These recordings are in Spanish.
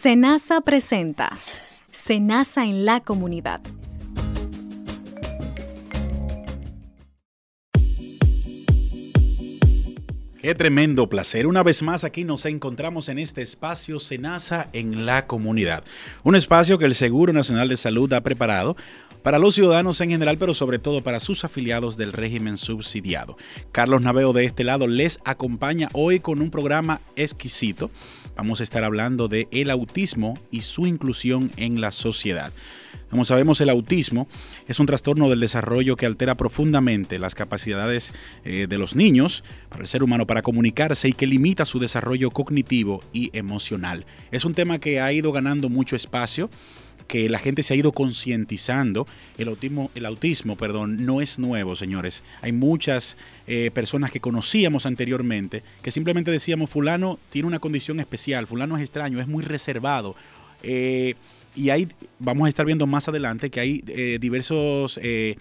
Senasa presenta Senasa en la comunidad. Qué tremendo placer. Una vez más aquí nos encontramos en este espacio Senasa en la comunidad. Un espacio que el Seguro Nacional de Salud ha preparado para los ciudadanos en general, pero sobre todo para sus afiliados del régimen subsidiado. Carlos Naveo de este lado les acompaña hoy con un programa exquisito. Vamos a estar hablando de el autismo y su inclusión en la sociedad. Como sabemos, el autismo es un trastorno del desarrollo que altera profundamente las capacidades eh, de los niños para el ser humano para comunicarse y que limita su desarrollo cognitivo y emocional. Es un tema que ha ido ganando mucho espacio que la gente se ha ido concientizando. El autismo, el autismo perdón, no es nuevo, señores. Hay muchas eh, personas que conocíamos anteriormente que simplemente decíamos, fulano tiene una condición especial, fulano es extraño, es muy reservado. Eh, y ahí vamos a estar viendo más adelante que hay eh, diversos, eh,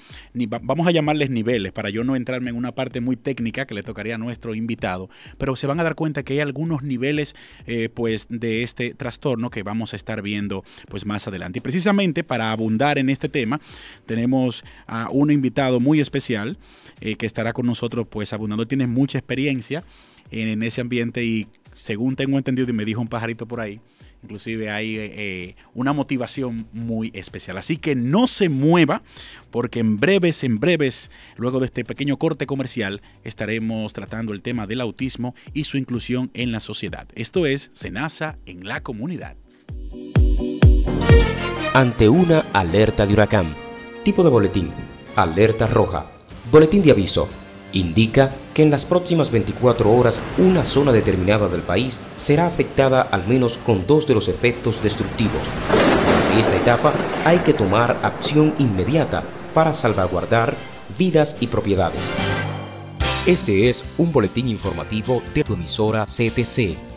vamos a llamarles niveles, para yo no entrarme en una parte muy técnica que le tocaría a nuestro invitado, pero se van a dar cuenta que hay algunos niveles eh, pues de este trastorno que vamos a estar viendo pues más adelante. Y precisamente para abundar en este tema, tenemos a un invitado muy especial que estará con nosotros pues abundando, tiene mucha experiencia en ese ambiente y según tengo entendido y me dijo un pajarito por ahí, Inclusive hay eh, eh, una motivación muy especial. Así que no se mueva porque en breves, en breves, luego de este pequeño corte comercial, estaremos tratando el tema del autismo y su inclusión en la sociedad. Esto es Senasa en la comunidad. Ante una alerta de huracán. Tipo de boletín. Alerta roja. Boletín de aviso indica que en las próximas 24 horas una zona determinada del país será afectada al menos con dos de los efectos destructivos. En esta etapa hay que tomar acción inmediata para salvaguardar vidas y propiedades. Este es un boletín informativo de tu emisora CTC.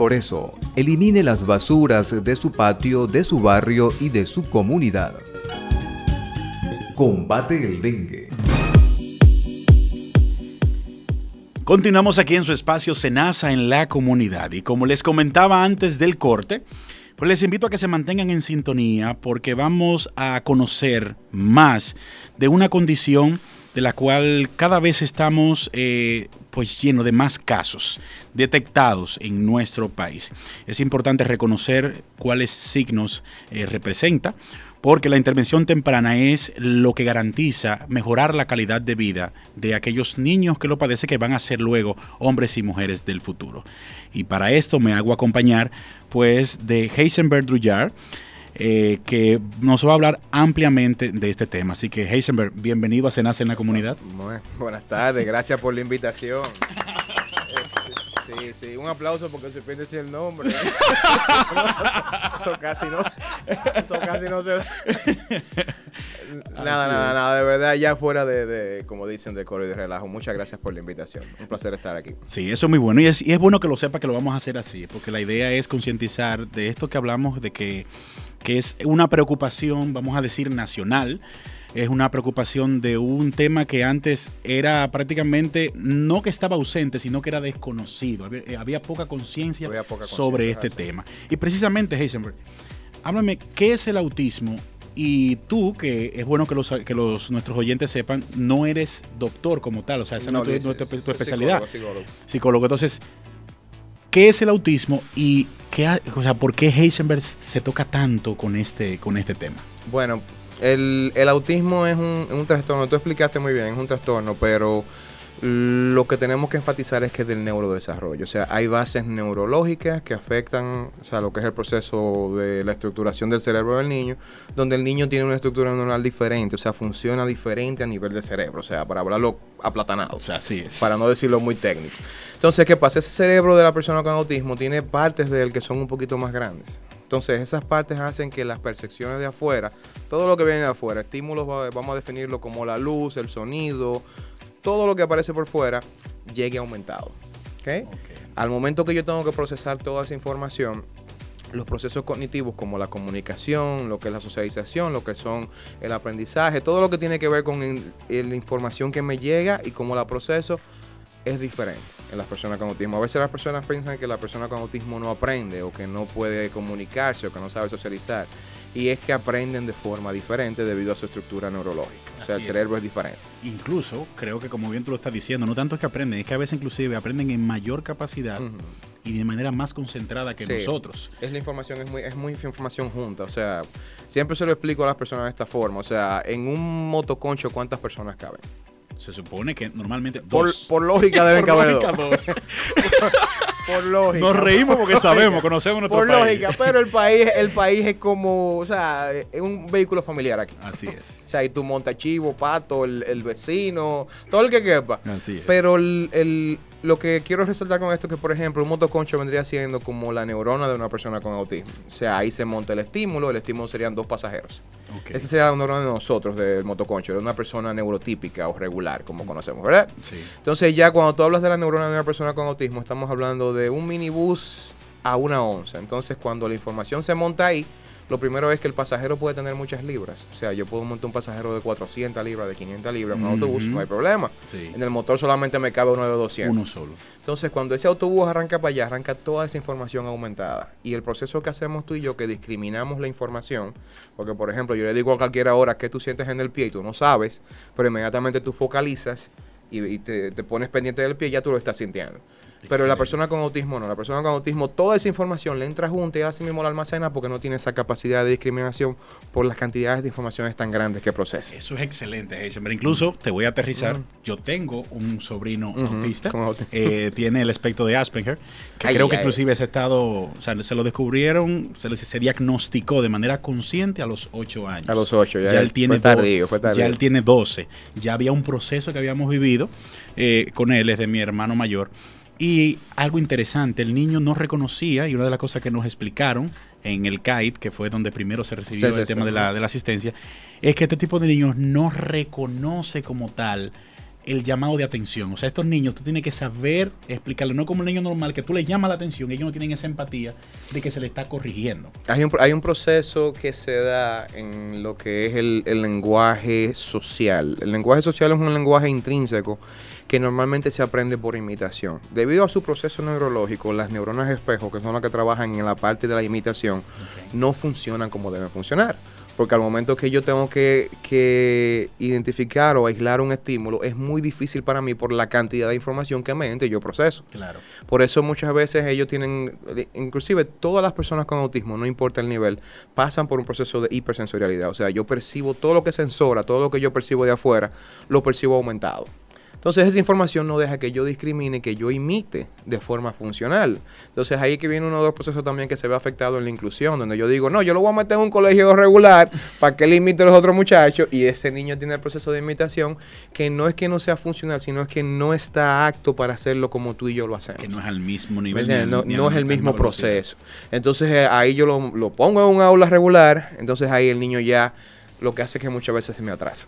Por eso, elimine las basuras de su patio, de su barrio y de su comunidad. Combate el dengue. Continuamos aquí en su espacio Senasa en la comunidad y como les comentaba antes del corte, pues les invito a que se mantengan en sintonía porque vamos a conocer más de una condición de la cual cada vez estamos eh, pues lleno de más casos detectados en nuestro país. Es importante reconocer cuáles signos eh, representa porque la intervención temprana es lo que garantiza mejorar la calidad de vida de aquellos niños que lo padecen que van a ser luego hombres y mujeres del futuro. Y para esto me hago acompañar pues de Heisenberg Druyar, eh, que nos va a hablar ampliamente de este tema. Así que, Heisenberg, bienvenido a Cenas en la comunidad. buenas tardes, gracias por la invitación. Sí, sí, un aplauso porque se pierde el nombre. eso casi no, eso casi no se Nada, nada, nada, de verdad, ya fuera de, como dicen, de coro y de relajo. Muchas gracias por la invitación. Un placer estar aquí. Sí, eso es muy bueno. Y es, y es bueno que lo sepa que lo vamos a hacer así, porque la idea es concientizar de esto que hablamos, de que que es una preocupación, vamos a decir, nacional. Es una preocupación de un tema que antes era prácticamente, no que estaba ausente, sino que era desconocido. Había, eh, poca conciencia sobre este tema. Y precisamente, Heisenberg, háblame, ¿qué es el autismo? Y tú, que es bueno que los, que los nuestros oyentes sepan, no eres doctor como tal, o sea, esa no, es tu, especialidad. Psicólogo, psicólogo. Entonces, ¿qué es el autismo y o sea, ¿por qué Heisenberg se toca tanto con este, con este tema? Bueno, El, el autismo es un, un trastorno, tú explicaste muy bien, es un trastorno, pero lo que tenemos que enfatizar es que es del neurodesarrollo. O sea, hay bases neurológicas que afectan, o sea, lo que es el proceso de la estructuración del cerebro del niño, donde el niño tiene una estructura neuronal diferente, o sea, funciona diferente a nivel de cerebro, o sea, para hablarlo aplatanado. O sea, así es. Para no decirlo muy técnico. Entonces, ¿qué pasa? Ese cerebro de la persona con autismo tiene partes de él que son un poquito más grandes. Entonces, esas partes hacen que las percepciones de afuera, todo lo que viene de afuera, estímulos, va- vamos a definirlo como la luz, el sonido, todo lo que aparece por fuera, llegue aumentado. Al momento que yo tengo que procesar toda esa información, los procesos cognitivos como la comunicación, lo que es la socialización, lo que son el aprendizaje, todo lo que tiene que ver con el- la información que me llega y cómo la proceso, es diferente en las personas con autismo. A veces las personas piensan que la persona con autismo no aprende o que no puede comunicarse o que no sabe socializar. Y es que aprenden de forma diferente debido a su estructura neurológica. O sea, el es. cerebro es diferente. Incluso, creo que como bien tú lo estás diciendo, no tanto es que aprenden, es que a veces inclusive aprenden en mayor capacidad y de manera más concentrada que Sí. nosotros. Es la información, es muy, es muy información junta. O sea, siempre se lo explico a las personas de esta forma. O sea, en un motoconcho, ¿cuántas personas caben? Se supone que normalmente Por, dos. por lógica deben Por caber lógica, dos. dos. Por lógica. Nos reímos porque Por sabemos, lógica. conocemos nuestro Por país. lógica, pero el país, el país es como, o sea, es un vehículo familiar aquí. Así O es. sea, y tú montas chivo, pato, el, el vecino, todo el que quepa. Así es. Pero el, el- lo que quiero resaltar con esto es que, por ejemplo, un motoconcho vendría siendo como la neurona de una persona con autismo. O sea, ahí se monta el estímulo, el estímulo serían dos pasajeros. Ok. Esa sería la neurona de nosotros, del motoconcho, de una persona neurotípica o regular, como conocemos, ¿verdad? Sí. Entonces ya cuando tú hablas de la neurona de una persona con autismo, estamos hablando de un minibús a una onza. Entonces cuando la información se monta ahí, lo primero es que el pasajero puede tener muchas libras. O sea, yo puedo montar un pasajero de 400 libras, de 500 libras en un autobús, no hay problema. Sí. En el motor solamente me cabe uno de 200. Uno solo. Entonces, cuando ese autobús arranca para allá, arranca toda esa información aumentada. Y el proceso que hacemos tú y yo, que discriminamos la información, porque por ejemplo, yo le digo a cualquiera hora que tú sientes en el pie y tú no sabes, pero inmediatamente tú focalizas y, y te, te pones pendiente del pie y ya tú lo estás sintiendo. Pero la persona con autismo no, la persona con autismo, toda esa información le entra junta y así mismo la almacena porque no tiene esa capacidad de discriminación por las cantidades de informaciones tan grandes que procesa. Eso es excelente, Heisenberg. Incluso te voy a aterrizar. Yo tengo un sobrino autista. eh, tiene el espectro de Asperger. Que Ay, creo que ay. inclusive ese estado, o sea, se lo descubrieron, se, se diagnosticó de manera consciente a los 8 años. A los ocho, ya él fue tiene do- tardío, fue tardío. Ya él tiene 12. Ya había un proceso que habíamos vivido eh, con él, es de mi hermano mayor. Y algo interesante, el niño no reconocía, y una de las cosas que nos explicaron en el CAIT, que fue donde primero se recibió Sí, sí, el tema sí. de, la, de la asistencia, es que este tipo de niños no reconoce como tal el llamado de atención. O sea, estos niños tú tienes que saber explicarle, no como un niño normal, que tú le llamas la atención, ellos no tienen esa empatía de que se le está corrigiendo. Hay un, hay un proceso que se da en lo que es el, el lenguaje social. El lenguaje social es un lenguaje intrínseco que normalmente se aprende por imitación. Debido a su proceso neurológico, las neuronas espejo, que son las que trabajan en la parte de la imitación, no funcionan como deben funcionar. Porque al momento que yo tengo que, que identificar o aislar un estímulo, es muy difícil para mí por la cantidad de información que me entra y yo proceso. Claro. Por eso muchas veces ellos tienen, inclusive todas las personas con autismo, no importa el nivel, pasan por un proceso de hipersensorialidad. O sea, yo percibo todo lo que sensora, todo lo que yo percibo de afuera, lo percibo aumentado. Entonces esa información no deja que yo discrimine, que yo imite de forma funcional. Entonces ahí que viene uno de los procesos también que se ve afectado en la inclusión, donde yo digo, no, yo lo voy a meter en un colegio regular para que él imite a los otros muchachos y ese niño tiene el proceso de imitación que no es que no sea funcional, sino es que no está apto para hacerlo como tú y yo lo hacemos. Que no es al mismo ¿Me nivel. ni al- no ni es el mismo proceso. Entonces eh, ahí yo lo, lo pongo en un aula regular, entonces ahí el niño ya lo que hace es que muchas veces se me atrasa.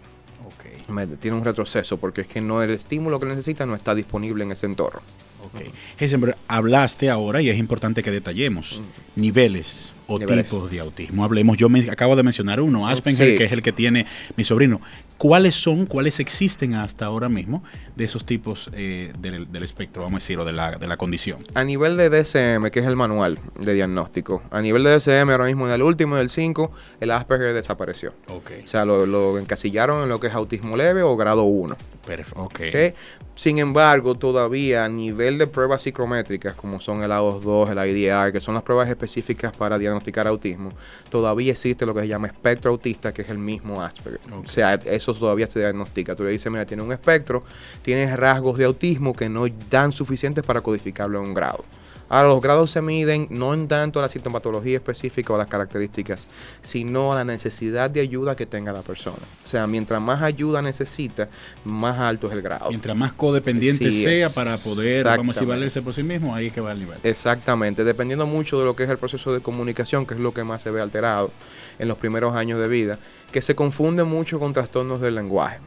Tiene un retroceso porque es que no el estímulo que necesita no está disponible en ese entorno. Ok. Heisenberg, hablaste ahora y es importante que detallemos niveles o Niveles. tipos de autismo. Hablemos, yo me acabo de mencionar uno, Asperger, Sí. que es el que tiene mi sobrino. ¿Cuáles son, cuáles existen hasta ahora mismo de esos tipos eh, del, del espectro, vamos a decir, o de la, de la condición? A nivel de DSM, que es el manual de diagnóstico, a nivel de DSM ahora mismo en el último del 5, el Asperger desapareció. Ok. O sea, lo, lo encasillaron en lo que es autismo leve o grado 1. Perfecto. Ok. ¿ok? Sin embargo, todavía a nivel de pruebas psicométricas, como son el A22, el IDR, que son las pruebas específicas para diagnosticar diagnosticar autismo, todavía existe lo que se llama espectro autista, que es el mismo Asperger. O sea, eso todavía se diagnostica. Tú le dices, mira, tiene un espectro, tiene rasgos de autismo que no dan suficientes para codificarlo en un grado. Ahora, los grados se miden no en tanto a la sintomatología específica o las características, sino a la necesidad de ayuda que tenga la persona. O sea, mientras más ayuda necesita, más alto es el grado. Mientras más codependiente Sí, sea para poder, vamos a decir, valerse por sí mismo, ahí es que va el nivel. Exactamente, dependiendo mucho de lo que es el proceso de comunicación, que es lo que más se ve alterado en los primeros años de vida, que se confunde mucho con trastornos del lenguaje.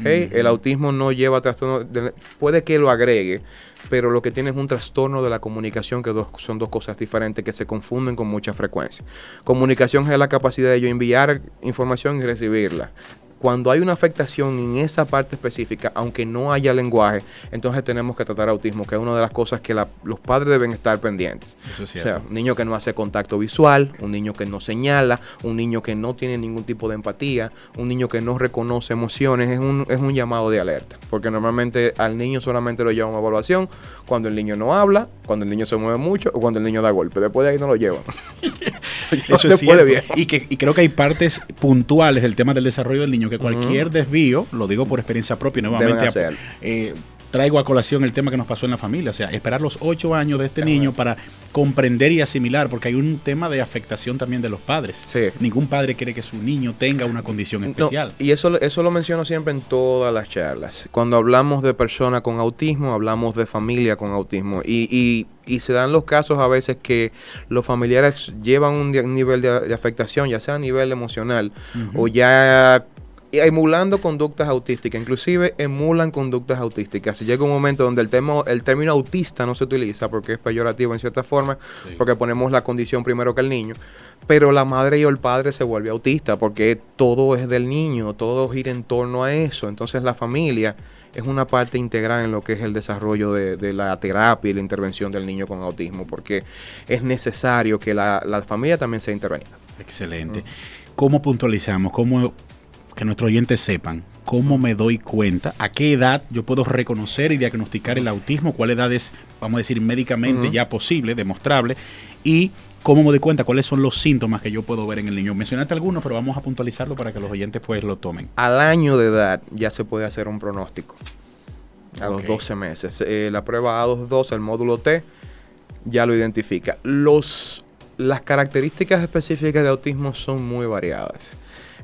¿ok? El autismo no lleva trastornos, del- puede que lo agregue, pero lo que tiene es un trastorno de la comunicación, que son dos cosas diferentes que se confunden con mucha frecuencia. Comunicación es la capacidad de yo enviar información y recibirla. Cuando hay una afectación en esa parte específica, aunque no haya lenguaje, entonces tenemos que tratar autismo, que es una de las cosas que la- los padres deben estar pendientes. Eso es O sea, cierto. un niño que no hace contacto visual, un niño que no señala, un niño que no tiene ningún tipo de empatía, un niño que no reconoce emociones, es un, es un llamado de alerta. Porque normalmente al niño solamente lo llevan a evaluación cuando el niño no habla, cuando el niño se mueve mucho o cuando el niño da golpe. Después de ahí no lo llevan. Eso es cierto. Y, que, y creo que hay partes puntuales del tema del desarrollo del niño que cualquier desvío, lo digo por experiencia propia, nuevamente eh, traigo a colación el tema que nos pasó en la familia, o sea, esperar los ocho años de este niño para comprender y asimilar, porque hay un tema de afectación también de los padres. Sí. Ningún padre quiere que su niño tenga una condición No, especial. y eso, eso lo menciono siempre en todas las charlas. Cuando hablamos de persona con autismo, hablamos de familia con autismo. Y, y- y se dan los casos a veces que los familiares llevan un, nivel de, de afectación, ya sea a nivel emocional o ya emulando conductas autísticas, inclusive emulan conductas autísticas. Llega un momento donde el, temo- el término autista no se utiliza porque es peyorativo en cierta forma, porque ponemos la condición primero que el niño, pero la madre y el padre se vuelve autista porque todo es del niño, todo gira en torno a eso. Entonces la familia es una parte integral en lo que es el desarrollo de, de la terapia y la intervención del niño con autismo, porque es necesario que la, la familia también sea intervenida. Excelente. ¿Cómo puntualizamos? ¿Cómo que nuestros oyentes sepan? ¿Cómo me doy cuenta? ¿A qué edad yo puedo reconocer y diagnosticar el autismo? ¿Cuál edad es, vamos a decir, médicamente ya posible, demostrable? Y cómo me doy cuenta cuáles son los síntomas que yo puedo ver en el niño. Mencionaste algunos, pero vamos a puntualizarlo para que los oyentes pues lo tomen. Al año de edad ya se puede hacer un pronóstico. A los Ok. 12 meses. Eh, la prueba A22, el módulo T, ya lo identifica. Los, las características específicas de autismo son muy variadas.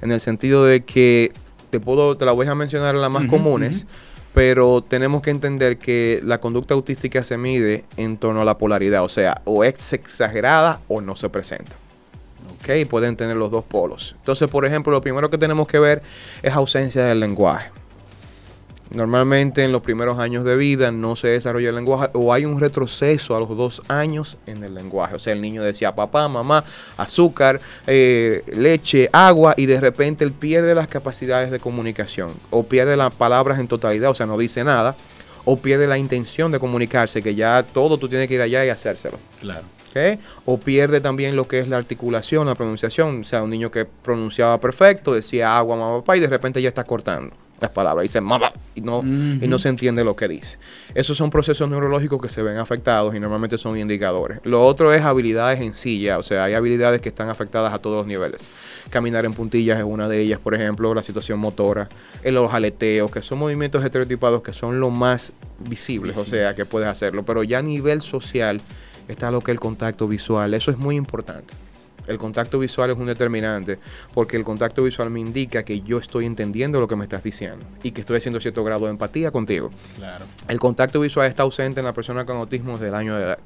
En el sentido de que te puedo, te la voy a mencionar las más comunes, pero tenemos que entender que la conducta autística se mide en torno a la polaridad. O sea, o es exagerada o no se presenta. ¿ok? Pueden tener los dos polos. Entonces, por ejemplo, lo primero que tenemos que ver es ausencia del lenguaje. Normalmente en los primeros años de vida no se desarrolla el lenguaje o hay un retroceso a los dos años en el lenguaje. O sea, el niño decía papá, mamá, azúcar, eh, leche, agua y de repente él pierde las capacidades de comunicación o pierde las palabras en totalidad, o sea, no dice nada o pierde la intención de comunicarse, que ya todo tú tienes que ir allá y hacérselo. Claro. O pierde también lo que es la articulación, la pronunciación. O sea, un niño que pronunciaba perfecto, decía agua, mamá, papá, y de repente ya está cortando las palabras. Dice mamá, y no, y no se entiende lo que dice. Esos son procesos neurológicos que se ven afectados y normalmente son indicadores. Lo otro es habilidades en sí ya. O sea, hay habilidades que están afectadas a todos los niveles. Caminar en puntillas es una de ellas, por ejemplo, la situación motora, el los aleteos, que son movimientos estereotipados que son lo más visibles, o sea, que puedes hacerlo. Pero ya a nivel social está lo que es el contacto visual. Eso es muy importante. El contacto visual es un determinante porque el contacto visual me indica que yo estoy entendiendo lo que me estás diciendo y que estoy haciendo cierto grado de empatía contigo. Claro. El contacto visual está ausente en la persona con autismo desde el año de edad.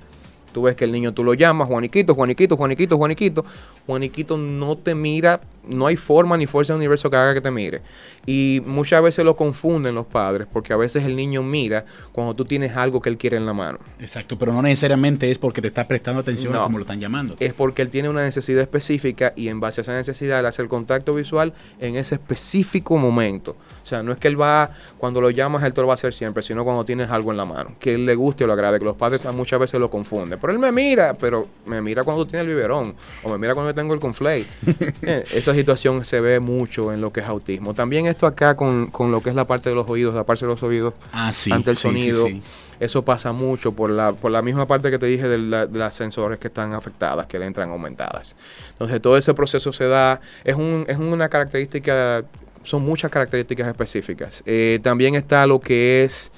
Tú ves que el niño tú lo llamas, Juaniquito, Juaniquito, Juaniquito, Juaniquito. Juaniquito no te mira, no hay forma ni fuerza en el universo que haga que te mire. Y muchas veces lo confunden los padres porque a veces el niño mira cuando tú tienes algo que él quiere en la mano. Exacto, pero no necesariamente es porque te está prestando atención a como lo están llamando. es porque él tiene una necesidad específica y en base a esa necesidad él hace el contacto visual en ese específico momento. O sea, no es que él va, cuando lo llamas, él te lo va a hacer siempre, sino cuando tienes algo en la mano, que él le guste o le agrade, que los padres muchas veces lo confunden. Pero él me mira, pero me mira cuando tiene el biberón, o me mira cuando yo tengo el conflate. Eh, Esas situación se ve mucho en lo que es autismo. También esto acá con, con lo que es la parte de los oídos, la parte de los oídos Ah, sí. ante el sí, sonido. sí. Eso pasa mucho por la, por la misma parte que te dije de, la- de las sensores que están afectadas, que le entran aumentadas. Entonces todo ese proceso se da, es, un, es una característica, son muchas características específicas. Eh, también está lo que es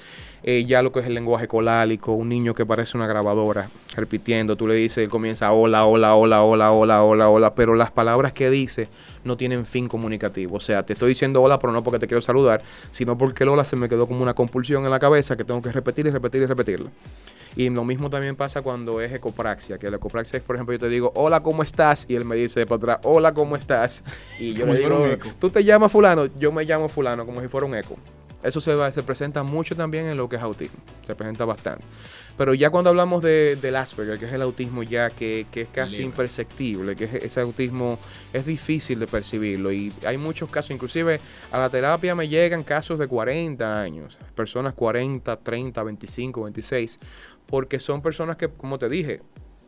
eh, ya lo que es el lenguaje colálico, un niño que parece una grabadora, repitiendo, tú le dices, él comienza hola, hola, hola, hola, hola, hola, hola, pero las palabras que dice no tienen fin comunicativo. O sea, te estoy diciendo hola, pero no porque te quiero saludar, sino porque el hola se me quedó como una compulsión en la cabeza que tengo que repetir y repetir y repetirla. Y lo mismo también pasa cuando es ecopraxia, que la ecopraxia es, por ejemplo, yo te digo, hola, ¿cómo estás? Y él me dice para atrás, hola, ¿cómo estás? Y yo Como le digo, tú te llamas fulano, yo me llamo fulano, como si fuera un eco. Eso se, va- se presenta mucho también en lo que es autismo, se presenta bastante. Pero ya cuando hablamos de, del Asperger, que es el autismo ya que, que es casi Leve. imperceptible, que es- ese autismo es difícil de percibirlo y hay muchos casos, inclusive a la terapia me llegan casos de 40 años, personas 40, 30, 25, 26, porque son personas que, como te dije,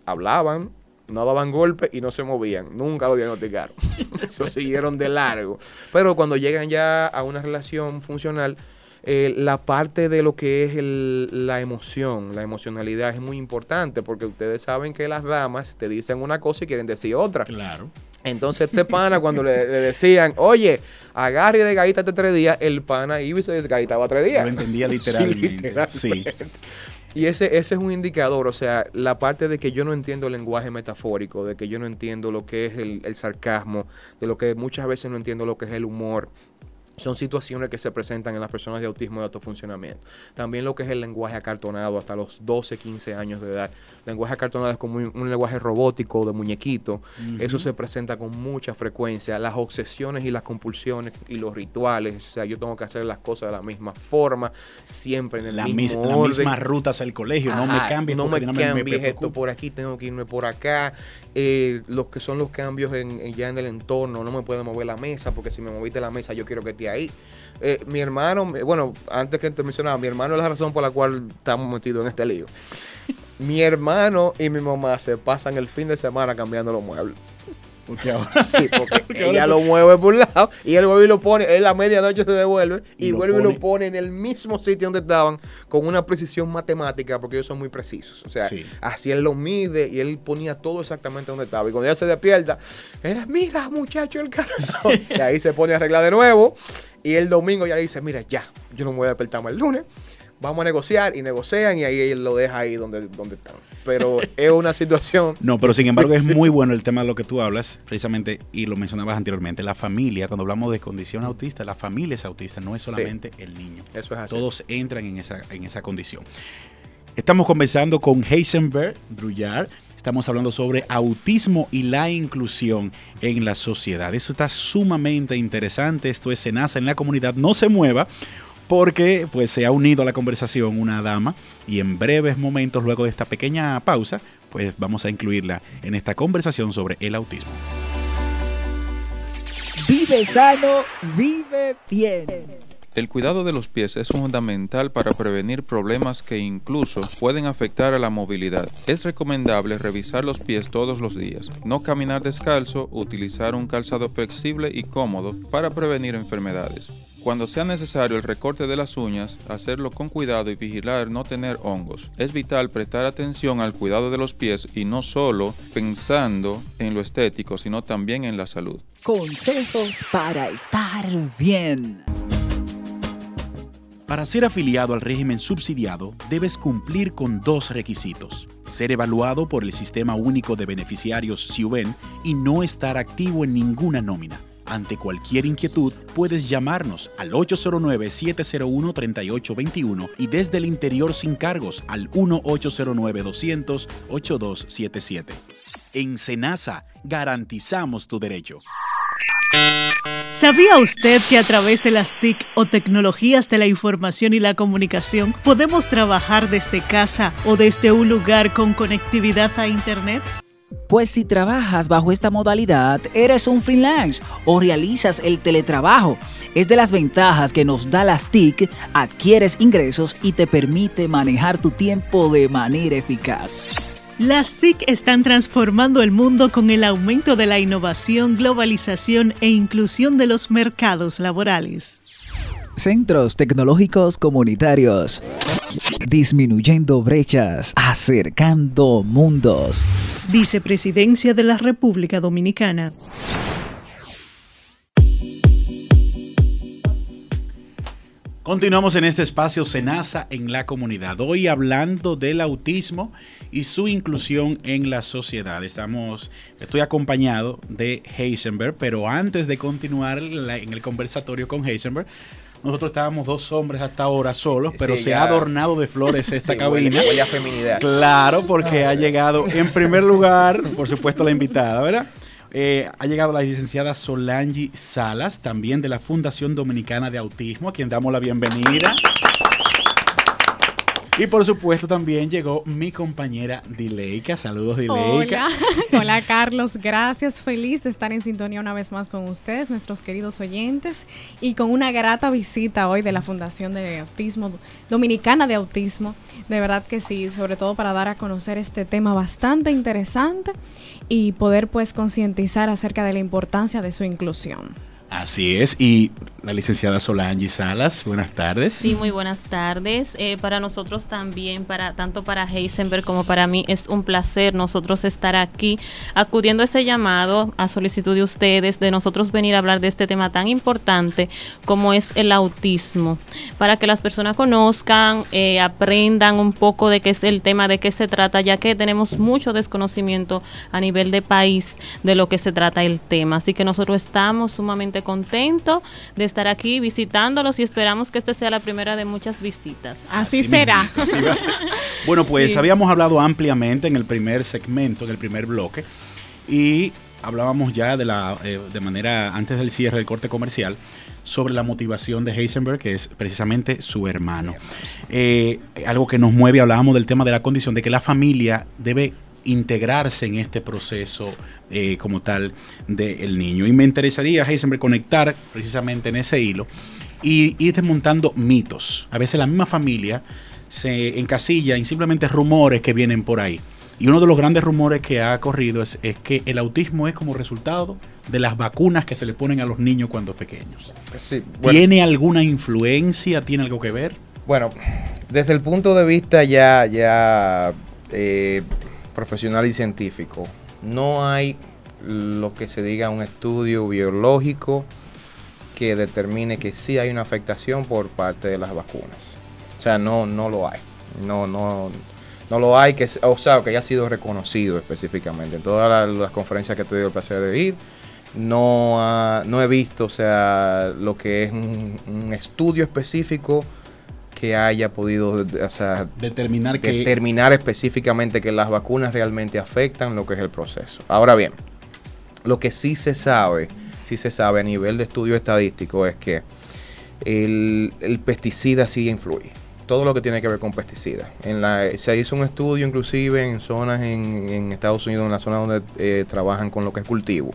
hablaban, no daban golpes y no se movían. Nunca lo diagnosticaron. Eso siguieron de largo. Pero cuando llegan ya a una relación funcional, eh, la parte de lo que es el- la emoción, la emocionalidad es muy importante porque ustedes saben que las damas te dicen una cosa y quieren decir otra. Claro. Entonces este pana cuando le, le decían, oye, agarre y desgaítate tres días, el pana iba y se desgaitaba tres días. Lo entendía Sí, literalmente. literalmente. Sí. Y ese, ese es un indicador, o sea, la parte de que yo no entiendo el lenguaje metafórico, de que yo no entiendo lo que es el, el sarcasmo, de lo que muchas veces no entiendo lo que es el humor. Son situaciones que se presentan en las personas de autismo de alto funcionamiento. También lo que es el lenguaje acartonado hasta los 12, 15 años de edad. El lenguaje acartonado es como un, un lenguaje robótico de muñequito. Eso se presenta con mucha frecuencia. Las obsesiones y las compulsiones y los rituales. O sea, yo tengo que hacer las cosas de la misma forma, siempre en el La, mismo mis- orden. misma ruta hacia el colegio. no me Ajá, cambies. no me cambies esto por aquí, tengo que irme por acá. Eh, los que son los cambios en, ya en el entorno, no me puedo mover la mesa porque si me moviste la mesa yo quiero que esté ahí. Eh, mi hermano, bueno, antes que te mencionaba, mi hermano es la razón por la cual estamos metidos en este lío. Mi hermano y mi mamá se pasan el fin de semana cambiando los muebles. Porque ahora- Sí, porque Porque ahora ella lo mueve por un lado y él vuelve y lo pone, él a medianoche se devuelve y, vuelve y lo pone en el mismo sitio donde estaban con una precisión matemática porque ellos son muy precisos. O sea, Sí. así él lo mide y él ponía todo exactamente donde estaba. Y cuando ella se despierta, eh, mira muchacho el carajo. y ahí se pone a arreglar de nuevo y el domingo ya le dice, mira ya, yo no me voy a despertar más el lunes. Vamos a negociar y negocian y ahí él lo deja ahí donde, donde están. Pero es una situación No, pero sin embargo es muy bueno el tema de lo que tú hablas, precisamente, y lo mencionabas anteriormente, la familia, cuando hablamos de condición autista, la familia es autista, no es solamente el niño. Eso es así. Todos entran en esa, en esa condición. Estamos conversando con Heisenberg Brullar. Estamos hablando sobre autismo y la inclusión en la sociedad. Eso está sumamente interesante. Esto es Senasa en la comunidad. No se mueva porque pues se ha unido a la conversación una dama y en breves momentos luego de esta pequeña pausa pues vamos a incluirla en esta conversación sobre el autismo. Vive sano, vive bien. El cuidado de los pies es fundamental para prevenir problemas que incluso pueden afectar a la movilidad. Es recomendable revisar los pies todos los días, no caminar descalzo, utilizar un calzado flexible y cómodo para prevenir enfermedades. Cuando sea necesario el recorte de las uñas, hacerlo con cuidado y vigilar no tener hongos. Es vital prestar atención al cuidado de los pies y no solo pensando en lo estético, sino también en la salud. Consejos para estar bien. Para ser afiliado al régimen subsidiado, debes cumplir con dos requisitos. Ser evaluado por el Sistema Único de Beneficiarios SIUBEN y no estar activo en ninguna nómina. Ante cualquier inquietud, puedes llamarnos al 809-701-3821 y desde el interior sin cargos al 1-809-200-8277. En Senasa, garantizamos tu derecho. ¿Sabía usted que a través de las TIC o tecnologías de la información y la comunicación podemos trabajar desde casa o desde un lugar con conectividad a Internet? Pues si trabajas bajo esta modalidad, eres un freelance o realizas el teletrabajo. Es de las ventajas que nos da las TIC, adquieres ingresos y te permite manejar tu tiempo de manera eficaz. Las TIC están transformando el mundo con el aumento de la innovación, globalización e inclusión de los mercados laborales. Centros tecnológicos comunitarios. Disminuyendo brechas, acercando mundos. Vicepresidencia de la República Dominicana. Continuamos en este espacio Senasa en la comunidad. Hoy hablando del autismo y su inclusión en la sociedad. Estamos, estoy acompañado de Heisenberg, pero antes de continuar en el conversatorio con Heisenberg, nosotros estábamos dos hombres hasta ahora solos, pero Sí, se ya. ha adornado de flores esta Sí, cabina. huele- huele a feminidad. Claro, porque ha llegado en primer lugar, por supuesto, la invitada, ¿verdad? Eh, ha llegado la licenciada Solange Salas, también de la Fundación Dominicana de Autismo, a quien damos la bienvenida. Y por supuesto también llegó mi compañera Dileika. Saludos Dileika. Hola, hola Carlos, gracias, feliz de estar en sintonía una vez más con ustedes, nuestros queridos oyentes, y con una grata visita hoy de la Fundación de Autismo Dominicana de Autismo. De verdad que sí, sobre todo para dar a conocer este tema bastante interesante y poder pues concientizar acerca de la importancia de su inclusión. Así es. Y la licenciada Solange Salas, buenas tardes. Sí, muy buenas tardes. Eh, para nosotros también, para tanto para Heisenberg como para mí, es un placer nosotros estar aquí acudiendo a ese llamado, a solicitud de ustedes, de nosotros venir a hablar de este tema tan importante como es el autismo, para que las personas conozcan, eh, aprendan un poco de qué es el tema, de qué se trata, ya que tenemos mucho desconocimiento a nivel de país de lo que se trata el tema. Así que nosotros estamos sumamente contentos de estar aquí visitándolos y esperamos que esta sea la primera de muchas visitas. Así, será. mismito, así va a ser. Bueno, pues Sí. habíamos hablado ampliamente en el primer segmento, en el primer bloque, y hablábamos ya de la eh, de manera antes del cierre del corte comercial sobre la motivación de Heisenberg, que es precisamente su hermano. Eh, algo que nos mueve, hablábamos del tema de la condición de que la familia debe integrarse en este proceso eh, como tal del niño. Y me interesaría, Heisenberg, conectar precisamente en ese hilo y ir desmontando mitos. A veces la misma familia se encasilla en simplemente rumores que vienen por ahí. Y uno de los grandes rumores que ha corrido es, es que el autismo es como resultado de las vacunas que se le ponen a los niños cuando pequeños. Sí, bueno. ¿Tiene alguna influencia? ¿Tiene algo que ver? Bueno, desde el punto de vista ya, ya eh, profesional y científico, no hay lo que se diga un estudio biológico que determine que sí hay una afectación por parte de las vacunas. O sea, no, no lo hay. No, no, no lo hay, que, o sea, que haya sido reconocido específicamente. En todas las, conferencias que he tenido el placer de ir, no, no he visto, o sea, lo que es un estudio específico que haya podido o sea, Determinar que- determinar específicamente que las vacunas realmente afectan lo que es el proceso. Ahora bien, lo que sí se sabe, sí se sabe a nivel de estudio estadístico es que el, el pesticida sí influye. Todo lo que tiene que ver con pesticidas. En la, se hizo un estudio inclusive en zonas en, en Estados Unidos, en la zona donde eh, trabajan con lo que es cultivo.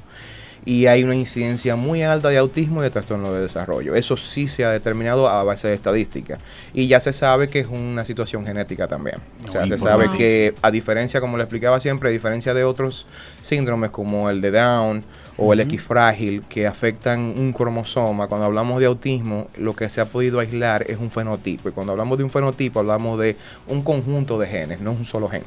Y hay una incidencia muy alta de autismo y de trastorno de desarrollo. Eso sí se ha determinado a base de estadística. Y ya se sabe que es una situación genética también. O sea, se sabe que a diferencia, como le explicaba siempre, a diferencia de otros síndromes como el de Down o el. X frágil que afectan un cromosoma, cuando hablamos de autismo, lo que se ha podido aislar es un fenotipo. Y cuando hablamos de un fenotipo, hablamos de un conjunto de genes, no es un solo gen.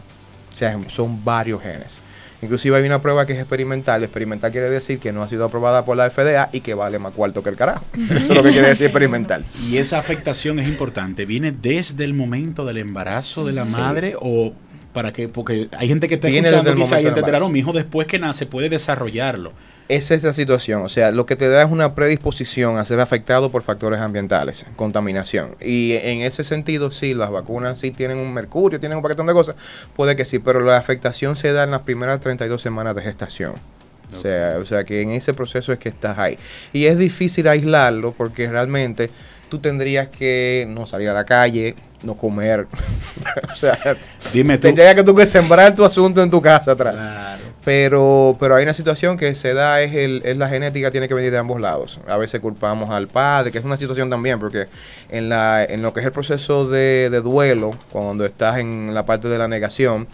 O sea, son varios genes. Inclusive hay una prueba que es experimental. Experimental quiere decir que no ha sido aprobada por la FDA y que vale más cuarto que el carajo. Eso es lo que quiere decir experimental. Y esa afectación es importante. ¿Viene desde el momento del embarazo de la Sí. madre o para qué? Porque hay gente que está Viene escuchando quizá y entenderá, embarazo. "No, mi hijo después que nace puede desarrollarlo. Esa es la situación. O sea, lo que te da es una predisposición a ser afectado por factores ambientales, contaminación. Y en ese sentido, sí, las vacunas sí tienen un mercurio, tienen un paquetón de cosas. Puede que sí, pero la afectación se da en las primeras 32 semanas de gestación. O sea, o sea, que en ese proceso es que estás ahí. Y es difícil aislarlo porque realmente tú tendrías que no salir a la calle, no comer. o sea, Dime tú. tendrías que tú que sembrar tu asunto en tu casa atrás. Pero, pero hay una situación que se da, es, el, es la genética, tiene que venir de ambos lados. A veces culpamos al padre, que es una situación también, porque en, la, en lo que es el proceso de, de duelo, cuando estás en la parte de la negación,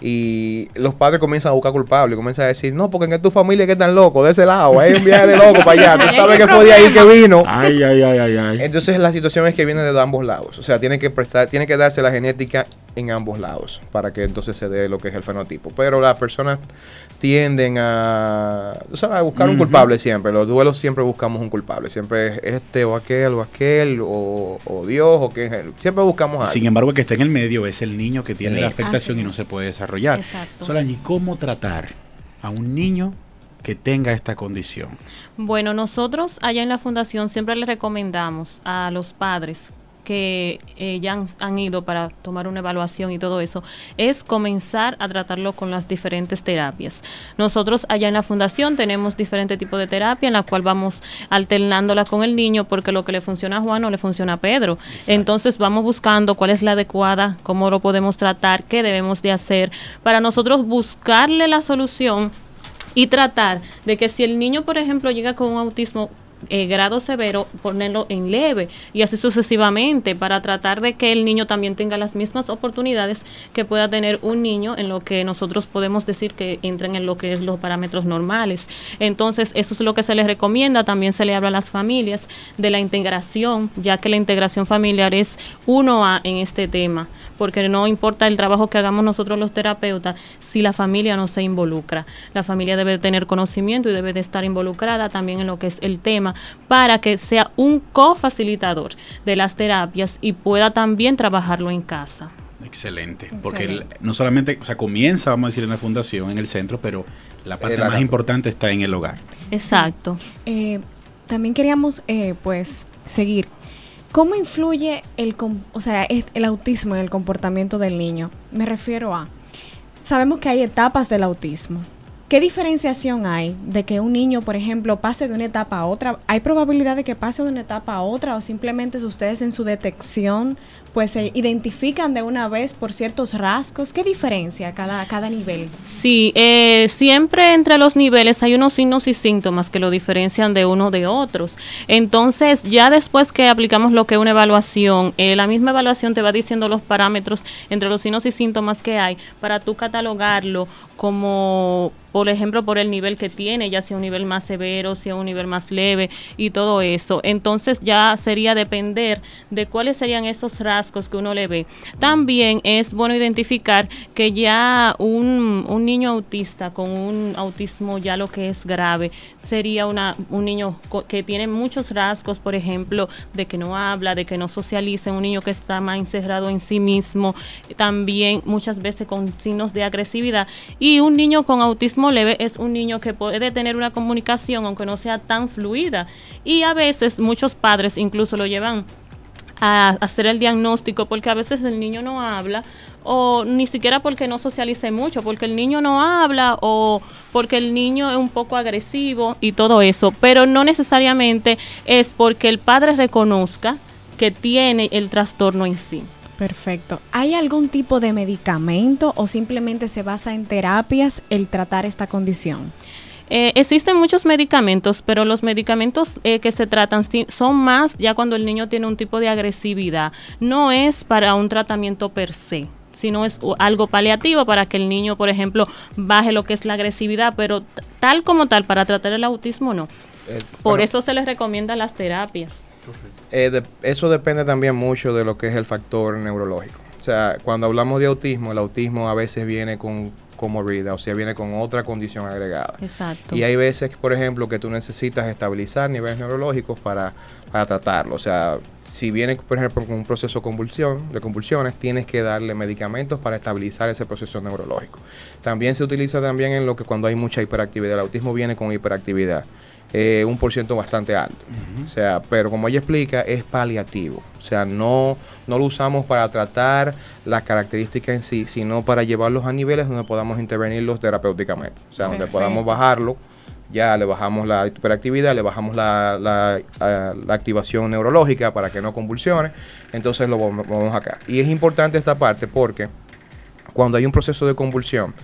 y los padres comienzan a buscar culpables, comienzan a decir, no, porque en tu familia que están locos, de ese lado, hay un viaje de loco para allá, tú sabes que fue de ahí que vino. Ay, ay, ay, ay, ay. Entonces la situación es que viene de ambos lados, o sea, tiene que prestar, tiene que darse la genética en ambos lados para que entonces se dé lo que es el fenotipo. Pero las personas tienden a, sabes, a buscar un culpable siempre. Los duelos siempre buscamos un culpable. Siempre es este o aquel o aquel o, o Dios o que siempre buscamos a Sin embargo, el que está en el medio es el niño que tiene Sí. la afectación y no se puede desarrollar. Exacto. Solange, ¿cómo tratar a un niño que tenga esta condición? Bueno, nosotros allá en la fundación siempre le recomendamos a los padres que eh, ya han, han ido para tomar una evaluación y todo eso, es comenzar a tratarlo con las diferentes terapias. Nosotros allá en la fundación tenemos diferentes tipos de terapia en la cual vamos alternándola con el niño porque lo que le funciona a Juan no le funciona a Pedro. Entonces vamos buscando cuál es la adecuada, cómo lo podemos tratar, qué debemos de hacer para nosotros buscarle la solución y tratar de que si el niño, por ejemplo, llega con un autismo eh, grado severo, ponerlo en leve y así sucesivamente para tratar de que el niño también tenga las mismas oportunidades que pueda tener un niño en lo que nosotros podemos decir que entren en lo que es los parámetros normales. Entonces, eso es lo que se les recomienda. También se le habla a las familias de la integración, ya que la integración familiar es uno a en este tema porque no importa el trabajo que hagamos nosotros los terapeutas si la familia no se involucra. La familia debe de tener conocimiento y debe de estar involucrada también en lo que es el tema para que sea un cofacilitador de las terapias y pueda también trabajarlo en casa. Excelente. Porque el- no solamente, o sea, comienza, vamos a decir, en la fundación, en el centro, pero la parte El más importante está en el hogar. Exacto. Eh, también queríamos, eh, pues, seguir. ¿Cómo influye el, o sea, el autismo en el comportamiento del niño? Me refiero a, sabemos que hay etapas del autismo. ¿Qué diferenciación hay de que un niño, por ejemplo, pase de una etapa a otra? ¿Hay probabilidad de que pase de una etapa a otra o simplemente si ustedes en su detección pues se identifican de una vez por ciertos rasgos? ¿Qué diferencia cada, cada nivel? Sí, eh, siempre entre los niveles hay unos signos y síntomas que lo diferencian de uno de otros. Entonces, ya después que aplicamos lo que es una evaluación, eh, la misma evaluación te va diciendo los parámetros entre los signos y síntomas que hay para tú catalogarlo como, por ejemplo, por el nivel que tiene, ya sea un nivel más severo, sea un nivel más leve y todo eso. Entonces, ya sería depender de cuáles serían esos rasgos que uno le ve. También es bueno identificar que ya un, un niño autista con un autismo ya lo que es grave sería una, un niño que tiene muchos rasgos, por ejemplo, de que no habla, de que no socializa, un niño que está más encerrado en sí mismo, también muchas veces con signos de agresividad. Y un niño con autismo leve es un niño que puede tener una comunicación, aunque no sea tan fluida. Y a veces muchos padres incluso lo llevan a hacer el diagnóstico porque a veces el niño no habla o ni siquiera porque no socialice mucho, porque el niño no habla o porque el niño es un poco agresivo y todo eso, pero no necesariamente es porque el padre reconozca que tiene el trastorno en sí. Perfecto. ¿Hay algún tipo de medicamento o simplemente se basa en terapias el tratar esta condición? Eh, existen muchos medicamentos, pero los medicamentos eh, que se tratan son más ya cuando el niño tiene un tipo de agresividad. No es para un tratamiento per se sino es algo paliativo para que el niño, por ejemplo, baje lo que es la agresividad, pero tal como tal, para tratar el autismo no. Eh, Por bueno, eso se les recomienda las terapias. Eh, de- eso depende también mucho de lo que es el factor neurológico. O sea, cuando hablamos de autismo, el autismo a veces viene con comorbilidad, o sea, viene con otra condición agregada. Exacto. Y hay veces, por ejemplo, que tú necesitas estabilizar niveles neurológicos para, para tratarlo. O sea, si viene, por ejemplo, con un proceso de convulsión, de convulsiones, tienes que darle medicamentos para estabilizar ese proceso neurológico. También se utiliza también en lo que cuando hay mucha hiperactividad. El autismo viene con hiperactividad. eh, un por ciento bastante alto. O sea, pero como ella explica, es paliativo. O sea, no, no lo usamos para tratar las características en sí, sino para llevarlos a niveles donde podamos intervenirlos terapéuticamente. O sea, donde podamos bajarlo ya le bajamos la hiperactividad, le bajamos la, la, la activación neurológica para que no convulsione, entonces lo vamos acá. Y es importante esta parte porque cuando hay un proceso de convulsión,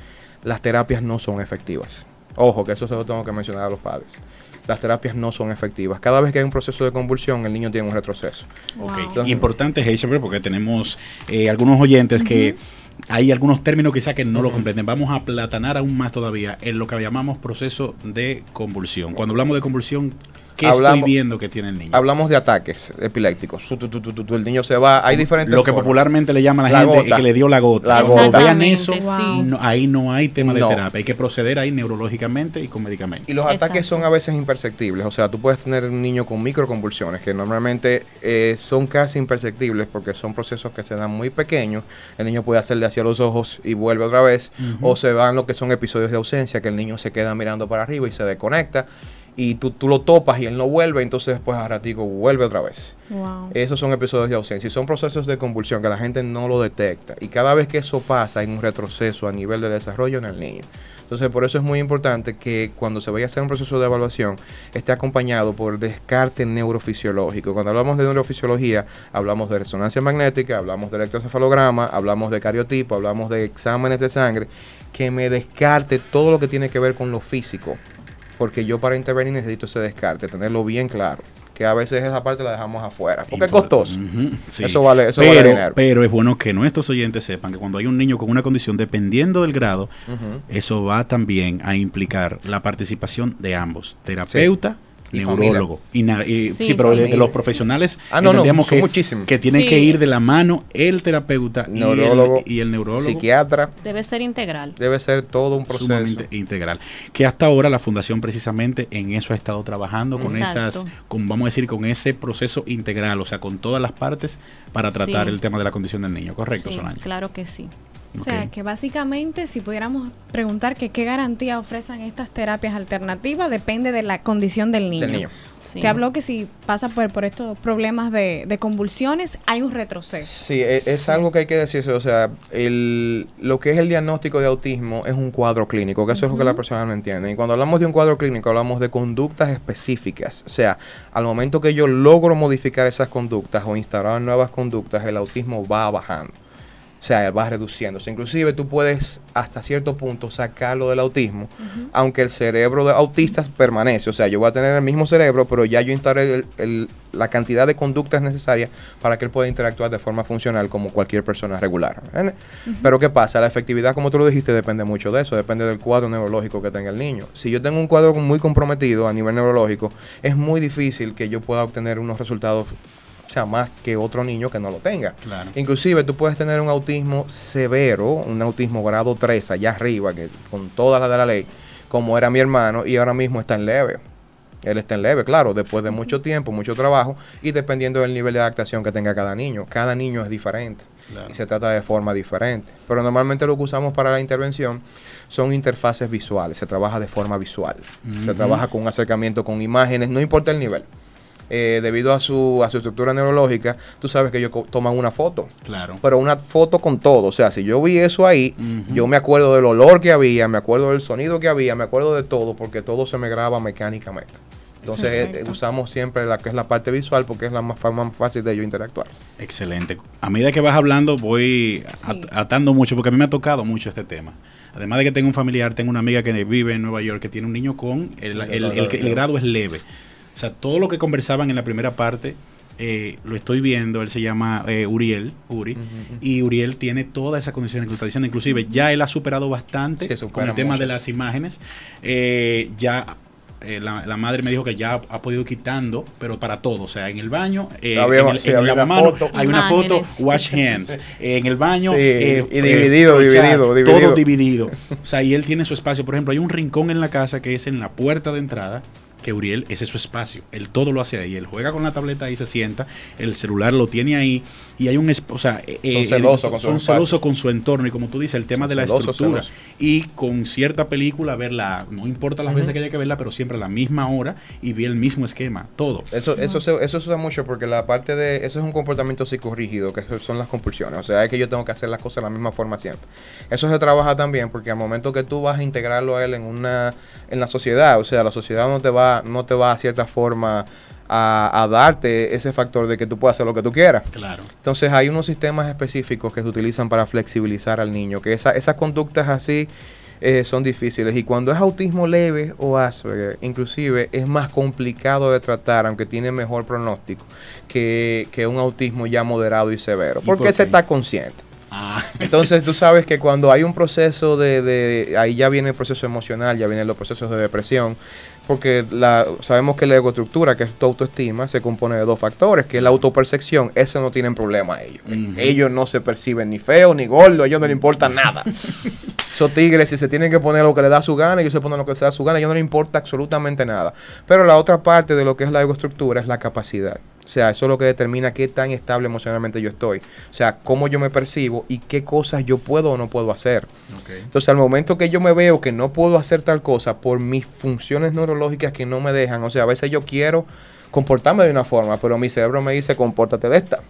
las terapias no son efectivas. Ojo, que eso se lo tengo que mencionar a los padres. Las terapias no son efectivas. Cada vez que hay un proceso de convulsión, el niño tiene un retroceso. Ok. Entonces- Importante, Heisenberg, porque tenemos eh, algunos oyentes que hay algunos términos quizá que no lo comprenden. Vamos a platanar aún más todavía en lo que llamamos proceso de convulsión. Cuando hablamos de convulsión, ¿qué Hablamos- estoy viendo que tiene el niño? Hablamos de ataques epilépticos. Tu, tu, tu, el niño se va. Hay diferentes. Lo que formas. popularmente le llama a la, La gente gota. que le dio la gota. La gota. vean eso, no- ahí no hay tema de No. terapia. Hay que proceder ahí neurológicamente y con medicamentos. Y los ataques son a veces imperceptibles. O sea, tú puedes tener un niño con microconvulsiones que normalmente eh, son casi imperceptibles porque son procesos que se dan muy pequeños. El niño puede hacerle hacia los ojos y vuelve otra vez. O se van lo que son episodios de ausencia, que el niño se queda mirando para arriba y se desconecta. Y tú, tú lo topas y él no vuelve, entonces después a ratico vuelve otra vez. Wow. Esos son episodios de ausencia y son procesos de convulsión que la gente no lo detecta. Y cada vez que eso pasa hay un retroceso a nivel de desarrollo en el niño. Entonces por eso es muy importante que cuando se vaya a hacer un proceso de evaluación esté acompañado por descarte neurofisiológico. Cuando hablamos de neurofisiología hablamos de resonancia magnética, hablamos de electroencefalograma, hablamos de cariotipo, hablamos de exámenes de sangre, que me descarte todo lo que tiene que ver con lo físico. Porque yo para intervenir necesito ese descarte, tenerlo bien claro. Que a veces esa parte la dejamos afuera. Porque es costoso. Sí. Eso vale, eso pero, vale dinero. pero es bueno que nuestros oyentes sepan que cuando hay un niño con una condición, dependiendo del grado, eso va también a implicar la participación de ambos, terapeuta, neurólogo. Y sí, Sí, pero de- de, familia. los profesionales Ah, no, entendemos que, que tienen Sí. que ir de la mano el terapeuta y el- Neurólogo, y el, neurólogo. Psiquiatra. Debe ser integral. Debe ser todo un proceso. sumamente integral. Que hasta ahora la fundación precisamente en eso ha estado trabajando con Exacto. esas, con vamos a decir, con ese proceso integral, o sea, con todas las partes para tratar Sí. el tema de la condición del niño, ¿correcto, Sí, Solange? claro que sí. O sea, que básicamente si pudiéramos preguntar que qué garantía ofrecen estas terapias alternativas, depende de la condición del niño. Del niño. Sí. Te habló que si pasa por, por estos problemas de, de convulsiones, hay un retroceso. Sí, e- es, algo que hay que decirse. O sea, el, lo que es el diagnóstico de autismo es un cuadro clínico, que eso es lo que la persona no entiende. Y cuando hablamos de un cuadro clínico, hablamos de conductas específicas. O sea, al momento que yo logro modificar esas conductas o instaurar nuevas conductas, el autismo va bajando. O sea, va reduciéndose. Inclusive tú puedes hasta cierto punto sacarlo del autismo, aunque el cerebro de autistas permanece. O sea, yo voy a tener el mismo cerebro, pero ya yo instauré el- el- la cantidad de conductas necesarias para que él pueda interactuar de forma funcional como cualquier persona regular. Pero ¿qué pasa? La efectividad, como tú lo dijiste, depende mucho de eso, depende del cuadro neurológico que tenga el niño. Si yo tengo un cuadro muy comprometido a nivel neurológico, es muy difícil que yo pueda obtener unos resultados, más que otro niño que no lo tenga. Claro. Inclusive tú puedes tener un autismo severo, un autismo grado 3 allá arriba, que con todas las de la ley, como era mi hermano, y ahora mismo está en leve. Él está en leve, claro, después de mucho tiempo, mucho trabajo, y dependiendo del nivel de adaptación que tenga cada niño. Cada niño es diferente Claro. y se trata de forma diferente. Pero normalmente lo que usamos para la intervención son interfaces visuales, se trabaja de forma visual, se trabaja con un acercamiento con imágenes, no importa el nivel. Eh, debido a su, a su estructura neurológica, tú sabes que ellos toman una foto, Claro. pero una foto con todo. O sea, si yo vi eso ahí, yo me acuerdo del olor que había, me acuerdo del sonido que había, me acuerdo de todo, porque todo se me graba mecánicamente. Entonces eh, Perfecto. usamos siempre la que es la parte visual porque es la más, más fácil de ellos interactuar. Excelente. A medida que vas hablando, voy at- atando mucho, porque a mí me ha tocado mucho este tema. Además de que tengo un familiar, tengo una amiga que vive en Nueva York que tiene un niño con. El, el- el- el grado es leve. O sea, todo lo que conversaban en la primera parte. eh, lo estoy viendo, él se llama eh, Uriel, Uri, y Uriel tiene todas esas condiciones que tú estás diciendo, inclusive ya él ha superado bastante Sí, con el tema de las imágenes, Eh, ya eh, la, la madre me dijo que ya ha podido ir quitando, pero para todo, o sea, en el baño, eh, Había- en el, sí, en el había una lavamano, foto. hay una foto, wash hands, Eh, en el baño, Sí, eh, y eh, dividido, dividido, dividido. todo dividido. O sea, y él tiene su espacio, por ejemplo, hay un rincón en la casa que es en la puerta de entrada, que Uriel, ese es su espacio, él todo lo hace ahí, él juega con la tableta ahí, se sienta, el celular lo tiene ahí, y hay un, o sea, eh, eh, celosos con su son con su entorno, y como tú dices, el tema Son de la celosos, estructura, y con cierta película verla, no importa las veces que haya que verla, pero siempre a la misma hora, y ve el mismo esquema, todo. Eso, eso, se, eso se usa mucho porque la parte de... Eso es un comportamiento psicorrígido, que son las compulsiones. O sea, es que yo tengo que hacer las cosas de la misma forma siempre. Eso se trabaja también porque al momento que tú vas a integrarlo a él en una... En la sociedad, o sea, la sociedad no te va, no te va a cierta forma a, a darte ese factor de que tú puedas hacer lo que tú quieras. Claro. Entonces hay unos sistemas específicos que se utilizan para flexibilizar al niño, que esa- esas conductas así eh, son difíciles. Y cuando es autismo leve o Asperger, inclusive es más complicado de tratar, aunque tiene mejor pronóstico, que, que un autismo ya moderado y severo. ¿Y Porque por se está consciente. Ah. Entonces tú sabes que cuando hay un proceso de, de- ahí ya viene el proceso emocional, ya vienen los procesos de depresión, porque la, sabemos que la egoestructura, que es tu autoestima, se compone de dos factores, que es la autopercepción, eso no tienen problema ellos. Ellos no se perciben ni feos ni gordos, a ellos no les importa nada. Esos tigres, si se tienen que poner lo que les da su gana, ellos se ponen lo que se da su gana, a ellos no les importa absolutamente nada. Pero la otra parte de lo que es la egoestructura es la capacidad. O sea, eso es lo que determina qué tan estable emocionalmente yo estoy. O sea, cómo yo me percibo y qué cosas yo puedo o no puedo hacer. Entonces, al momento que yo me veo que no puedo hacer tal cosa por mis funciones neurológicas que no me dejan, o sea, a veces yo quiero comportarme de una forma, pero mi cerebro me dice, compórtate de esta.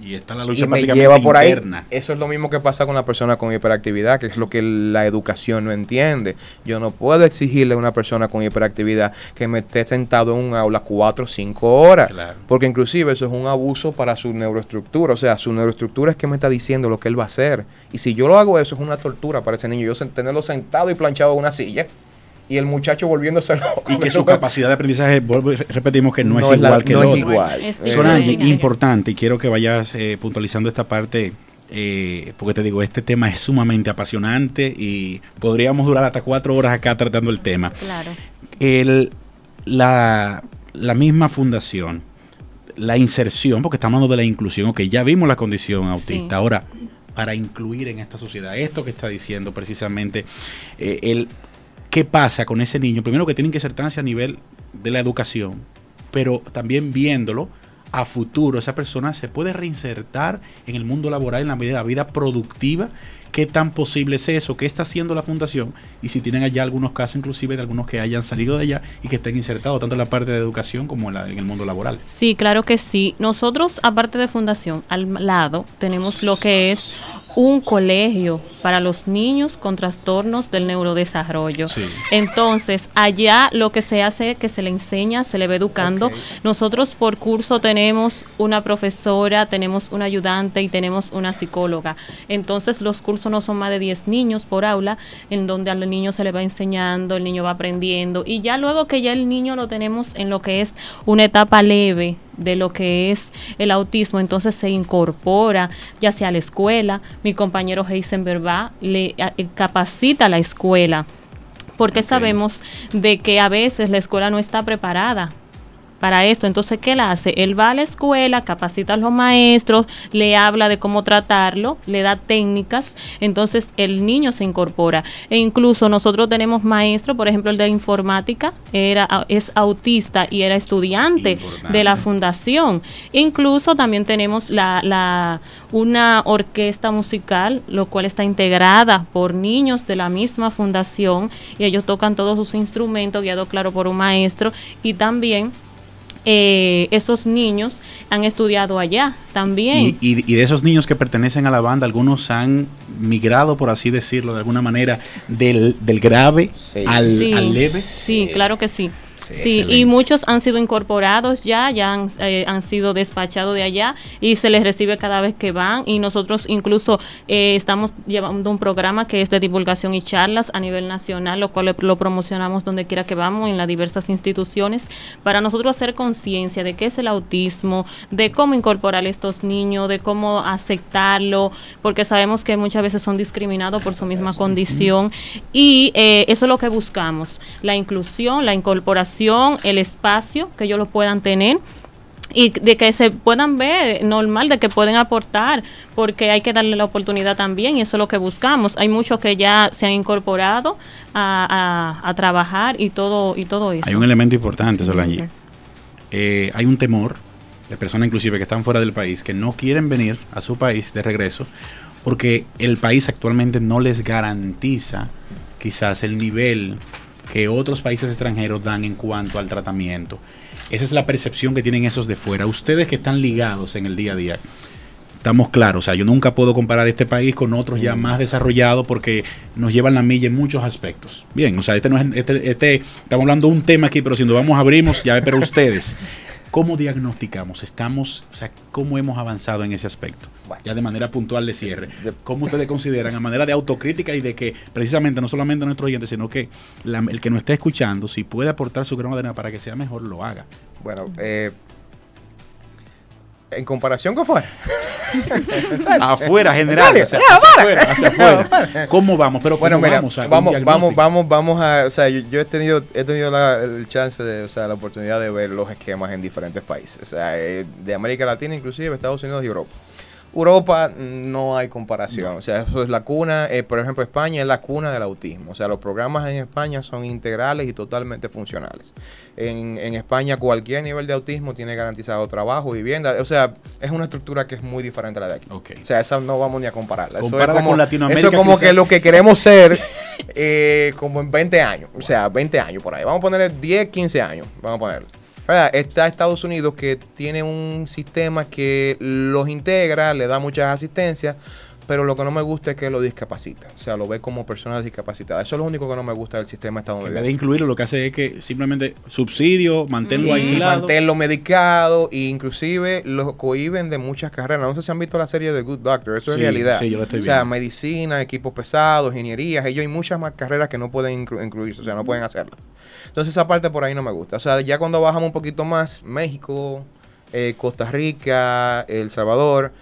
Y está la Y lucha me prácticamente lleva por ahí. Eso es lo mismo que pasa con la persona con hiperactividad, que es lo que la educación no entiende. Yo no puedo exigirle a una persona con hiperactividad que me esté sentado en un aula cuatro o cinco horas. Porque inclusive eso es un abuso para su neuroestructura. O sea, su neuroestructura es que me está diciendo lo que él va a hacer. Y si yo lo hago eso, es una tortura para ese niño. Yo tenerlo sentado y planchado en una silla y el muchacho volviéndose loco. Y que su capacidad de aprendizaje, repetimos que no, No es es la- igual que no el es otro. igual. Es Solange, diferente. importante, y quiero que vayas eh, puntualizando esta parte, eh, porque te digo, este tema es sumamente apasionante y podríamos durar hasta cuatro horas acá tratando el tema. Claro. El, la, la misma fundación, la inserción, porque estamos hablando de la inclusión, ok, ya vimos la condición autista, Sí. ahora para incluir en esta sociedad esto que está diciendo precisamente eh, el qué pasa con ese niño, primero que tienen que insertarse a nivel de la educación, pero también viéndolo a futuro, esa persona se puede reinsertar en el mundo laboral, en la vida, la vida productiva. ¿Qué tan posible es eso? ¿Qué está haciendo la fundación? Y si tienen allá algunos casos, inclusive de algunos que hayan salido de allá y que estén insertados tanto en la parte de educación como en, la- en el mundo laboral. Sí, claro que sí. Nosotros, aparte de fundación, al lado tenemos lo que es un colegio para los niños con trastornos del neurodesarrollo. Entonces, allá lo que se hace es que se le enseña, se le va educando. Nosotros por curso tenemos una profesora, tenemos un ayudante y tenemos una psicóloga. Entonces, los cursos no son más de 10 niños por aula, en donde al niño se le va enseñando, el niño va aprendiendo. Y ya luego que ya el niño lo tenemos en lo que es una etapa leve de lo que es el autismo, entonces se incorpora ya sea a la escuela, mi compañero Heisenberg va, le a- eh, capacita a la escuela, porque sabemos de que a veces la escuela no está preparada para esto. Entonces, ¿qué él hace? Él va a la escuela, capacita a los maestros, le habla de cómo tratarlo, le da técnicas, entonces el niño se incorpora. E incluso nosotros tenemos maestro, por ejemplo, el de informática, era, es autista y era estudiante de la fundación. Incluso también tenemos la, la una orquesta musical, lo cual está integrada por niños de la misma fundación y ellos tocan todos sus instrumentos, guiados, claro, por un maestro y también eh, esos niños han estudiado allá también. Y, y- y de esos niños que pertenecen a la banda, algunos han migrado, por así decirlo, de alguna manera, del, del grave al, Sí, al leve. Sí, claro que sí. Sí, y muchos han sido incorporados ya, ya han, eh, han sido despachados de allá y se les recibe cada vez que van. Y nosotros incluso eh, estamos llevando un programa que es de divulgación y charlas a nivel nacional, lo cual lo promocionamos donde quiera que vamos en las diversas instituciones para nosotros hacer conciencia de qué es el autismo, de cómo incorporar a estos niños, de cómo aceptarlo, porque sabemos que muchas veces son discriminados por su misma condición. Y eh, eso es lo que buscamos, la inclusión, la incorporación, el espacio que ellos lo puedan tener y de que se puedan ver normal, de que pueden aportar, porque hay que darle la oportunidad también y eso es lo que buscamos. Hay muchos que ya se han incorporado a, a- a trabajar y todo y todo eso. Hay un elemento importante, Solange. Eh, hay un temor de personas inclusive que están fuera del país, que no quieren venir a su país de regreso, porque el país actualmente no les garantiza quizás el nivel que otros países extranjeros dan en cuanto al tratamiento. Esa es la percepción que tienen esos de fuera. Ustedes que están ligados en el día a día, estamos claros. O sea, yo nunca puedo comparar este país con otros ya más desarrollados porque nos llevan la milla en muchos aspectos. Bien, o sea, este no es, este, este- estamos hablando de un tema aquí, pero si nos vamos abrimos, ya pero ustedes, ¿Cómo diagnosticamos? Estamos, o sea, ¿cómo hemos avanzado en ese aspecto? Ya de manera puntual de cierre. ¿Cómo ustedes consideran a manera de autocrítica y de que precisamente no solamente a nuestros oyentes, sino que la- el que nos esté escuchando, si puede aportar su grano de arena para que sea mejor, lo haga? Bueno, eh, en comparación con fuera. afuera, ¿En general. o sea, hacia afuera, hacia. ¿Cómo vamos? Pero bueno, ¿cómo mira, vamos? a vamos, vamos, vamos, vamos a, o sea, yo, yo he tenido, he tenido la, el chance de, o sea, la oportunidad de ver los esquemas en diferentes países, o sea, eh, de América Latina, inclusive Estados Unidos y Europa. Europa no hay comparación, o sea, eso es la cuna, eh, por ejemplo, España es la cuna del autismo, o sea, los programas en España son integrales y totalmente funcionales. En, en España cualquier nivel de autismo tiene garantizado trabajo, vivienda, o sea, es una estructura que es muy diferente a la de aquí. O sea, esa no vamos ni a compararla. Eso es como, con Latinoamérica, eso es como que lo que queremos ser eh, como en 20 años, o sea, 20 años por ahí. Vamos a ponerle 10, 15 años, vamos a ponerle. Está Estados Unidos que tiene un sistema que los integra, le da muchas asistencias, pero lo que no me gusta es que lo discapacita. O sea, lo ve como personas discapacitadas. Eso es lo único que no me gusta del sistema En estadounidense. vez de incluirlo, lo que hace es que simplemente subsidio, manténlo Y aislado. mantenerlo medicado e inclusive lo cohiben de muchas carreras. No sé si han visto la serie de Good Doctor, eso Sí, es realidad. sí, yo la estoy o sea, viendo. medicina, equipos pesados, ingenierías, ellos hay muchas más carreras que no pueden inclu- incluirse, o sea, no pueden hacerlas. Entonces esa parte por ahí no me gusta. O sea, ya cuando bajamos un poquito más, México, eh, Costa Rica, El Salvador,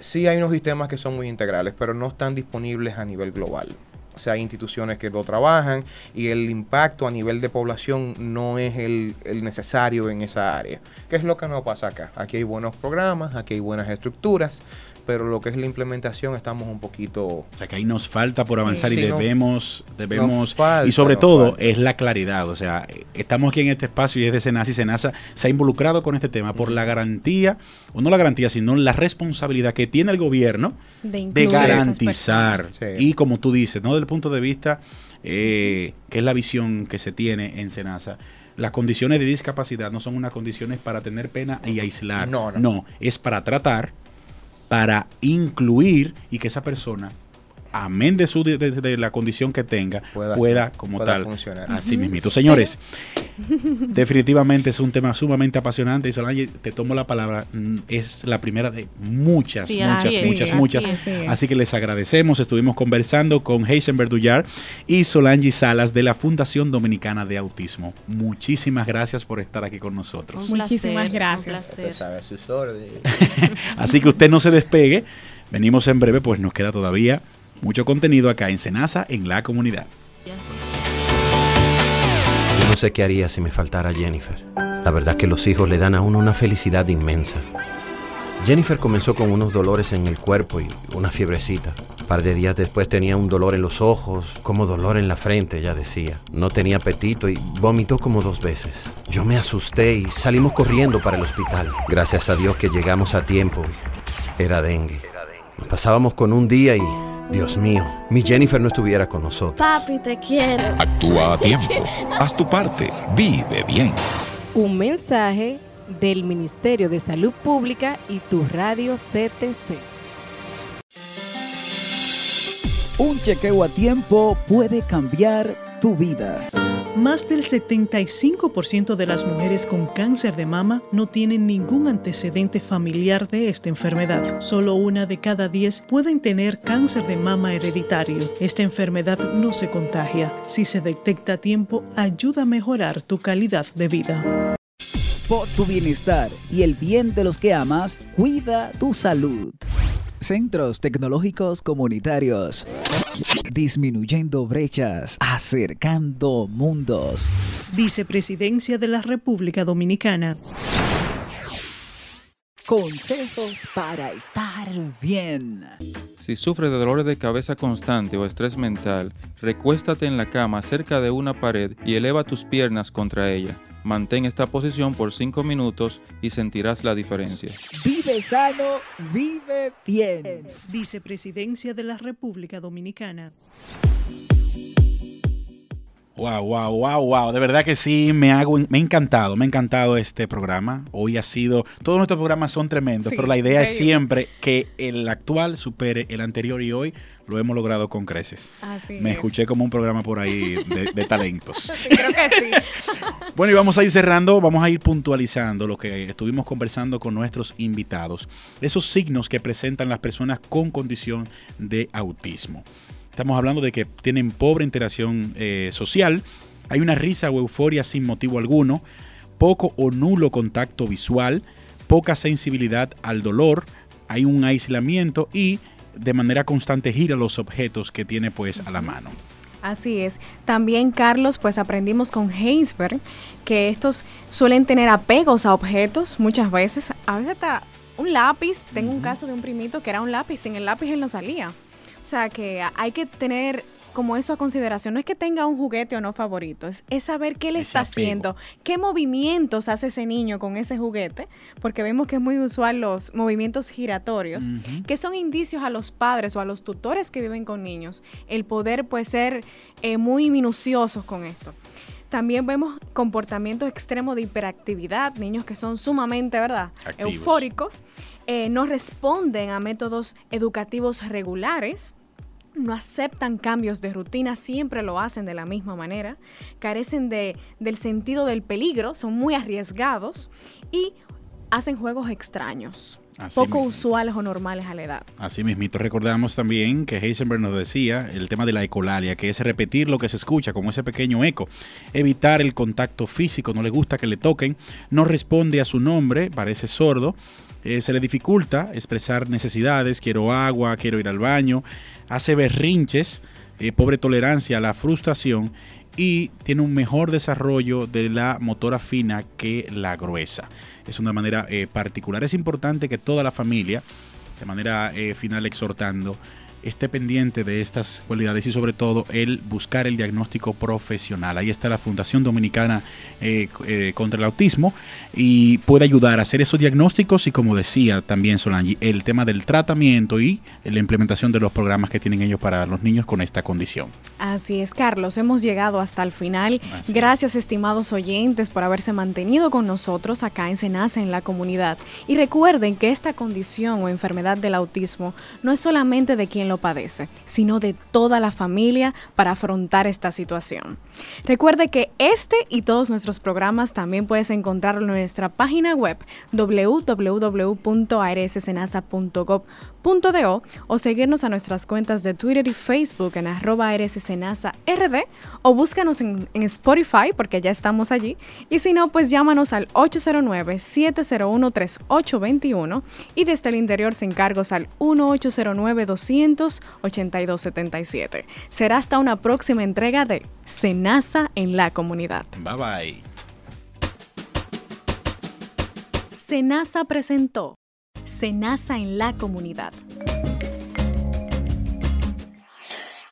sí hay unos sistemas que son muy integrales, pero no están disponibles a nivel global. O sea, hay instituciones que lo trabajan y el impacto a nivel de población no es el, necesario en esa área. ¿Qué es lo que no pasa acá? Aquí hay buenos programas, aquí hay buenas estructuras, pero lo que es la implementación estamos un poquito... O sea, que ahí nos falta por avanzar y Sí, no- debemos, debemos, falta, y sobre todo falta. es la claridad. O sea, estamos aquí en este espacio y es de Senasa y Senasa se ha involucrado con este tema por la garantía, o no la garantía, sino la responsabilidad que tiene el gobierno De garantizar. Y como tú dices, ¿no? Desde el punto de vista, eh, que es la visión que se tiene en Senasa. Las condiciones de discapacidad no son unas condiciones para tener pena y aislar. No, no. no es para tratar, para incluir y que esa persona, amén de, su, de, de- de la condición que tenga, Pueda como pueda tal, funcionar. así mismito. Señores, definitivamente es un tema sumamente apasionante y Solange, te tomo la palabra, mm, es la primera de muchas, Sí, muchas, muchas, así muchas. es. Así que les agradecemos, estuvimos conversando con Heisenberg Duyar y Solange Salas de la Fundación Dominicana de Autismo. Muchísimas gracias por estar aquí con nosotros. Un Muchísimas placer, gracias. un sabe sus. Así que usted no se despegue. Venimos en breve, pues nos queda todavía mucho contenido acá en Senasa, en la comunidad. Yo no sé qué haría si me faltara Jennifer. La verdad que los hijos le dan a uno una felicidad inmensa. Jennifer comenzó con unos dolores en el cuerpo y una fiebrecita. Un par de días después tenía un dolor en los ojos, como dolor en la frente, ella decía. No tenía apetito y vomitó como dos veces. Yo me asusté y salimos corriendo para el hospital. Gracias a Dios que llegamos a tiempo. Era dengue. Nos pasábamos con un día y, Dios mío, mi Jennifer no estuviera con nosotros. Papi, te quiero. Actúa a tiempo. Haz tu parte. Vive bien. Un mensaje del Ministerio de Salud Pública y tu radio CTC. Un chequeo a tiempo puede cambiar tu vida. Más del 75% de las mujeres con cáncer de mama no tienen ningún antecedente familiar de esta enfermedad. Solo una de cada 10 pueden tener cáncer de mama hereditario. Esta enfermedad no se contagia. Si se detecta a tiempo, ayuda a mejorar tu calidad de vida. Por tu bienestar y el bien de los que amas, cuida tu salud. Centros Tecnológicos Comunitarios. Disminuyendo brechas, acercando mundos. Vicepresidencia de la República Dominicana. Consejos para estar bien. Si sufres de dolores de cabeza constante o estrés mental, recuéstate en la cama cerca de una pared y eleva tus piernas contra ella. Mantén esta posición por 5 minutos y sentirás la diferencia. Vive sano, vive bien. Vicepresidencia de la República Dominicana. Wow, wow, wow, wow. De verdad que sí, me, hago, me ha encantado, me ha encantado este programa. Hoy ha sido, todos nuestros programas son tremendos, Sí, pero la idea es siempre que el actual supere el anterior y hoy lo hemos logrado con creces. Así Me es. escuché como un programa por ahí de, de talentos. Sí, creo que sí. Bueno, y vamos a ir cerrando, vamos a ir puntualizando lo que estuvimos conversando con nuestros invitados. Esos signos que presentan las personas con condición de autismo. Estamos hablando de que tienen pobre interacción eh, social, hay una risa o euforia sin motivo alguno, poco o nulo contacto visual, poca sensibilidad al dolor, hay un aislamiento y de manera constante gira los objetos que tiene pues a la mano. Así es. También, Carlos, pues aprendimos con Heinsberg que estos suelen tener apegos a objetos muchas veces. A veces hasta un lápiz. Tengo un caso de un primito que era un lápiz. Sin el lápiz él no salía. O sea que hay que tener como eso a consideración. No es que tenga un juguete o no favorito, es, es saber qué le Ese está apego. haciendo, qué movimientos hace ese niño con ese juguete, porque vemos que es muy usual los movimientos giratorios, que son indicios a los padres o a los tutores que viven con niños, el poder pues ser eh, muy minuciosos con esto. También vemos comportamientos extremos de hiperactividad, niños que son sumamente, ¿verdad? Activos. Eufóricos, eh, no responden a métodos educativos regulares, no aceptan cambios de rutina, siempre lo hacen de la misma manera, carecen de, del sentido del peligro, son muy arriesgados y hacen juegos extraños, Así poco mismo. usuales o normales a la edad. Así mismito, recordamos también que Heisenberg nos decía el tema de la ecolalia, que es repetir lo que se escucha, como ese pequeño eco, evitar el contacto físico, no le gusta que le toquen, no responde a su nombre, parece sordo, eh, se le dificulta expresar necesidades, quiero agua, quiero ir al baño, hace berrinches, eh, pobre tolerancia a la frustración y tiene un mejor desarrollo de la motora fina que la gruesa. Es una manera eh, particular. Es importante que toda la familia, de manera eh, final exhortando, esté pendiente de estas cualidades y sobre todo el buscar el diagnóstico profesional. Ahí está la Fundación Dominicana eh, eh, contra el Autismo y puede ayudar a hacer esos diagnósticos y como decía también Solange, el tema del tratamiento y la implementación de los programas que tienen ellos para los niños con esta condición. Así es, Carlos, hemos llegado hasta el final. Así Gracias, estimados oyentes, por haberse mantenido con nosotros acá en Senasa, en la comunidad. Y recuerden que esta condición o enfermedad del autismo no es solamente de quien lo padece, sino de toda la familia para afrontar esta situación. Recuerde que este y todos nuestros programas también puedes encontrarlo en nuestra página web o seguirnos a nuestras cuentas de Twitter y Facebook en arroba rd o búscanos en, en Spotify porque ya estamos allí y si no pues llámanos al 809-701-3821 y desde el interior se encargos al 1809-200-8277. Será hasta una próxima entrega de Senasa en la comunidad. Bye bye. Senasa presentó Senasa en la comunidad.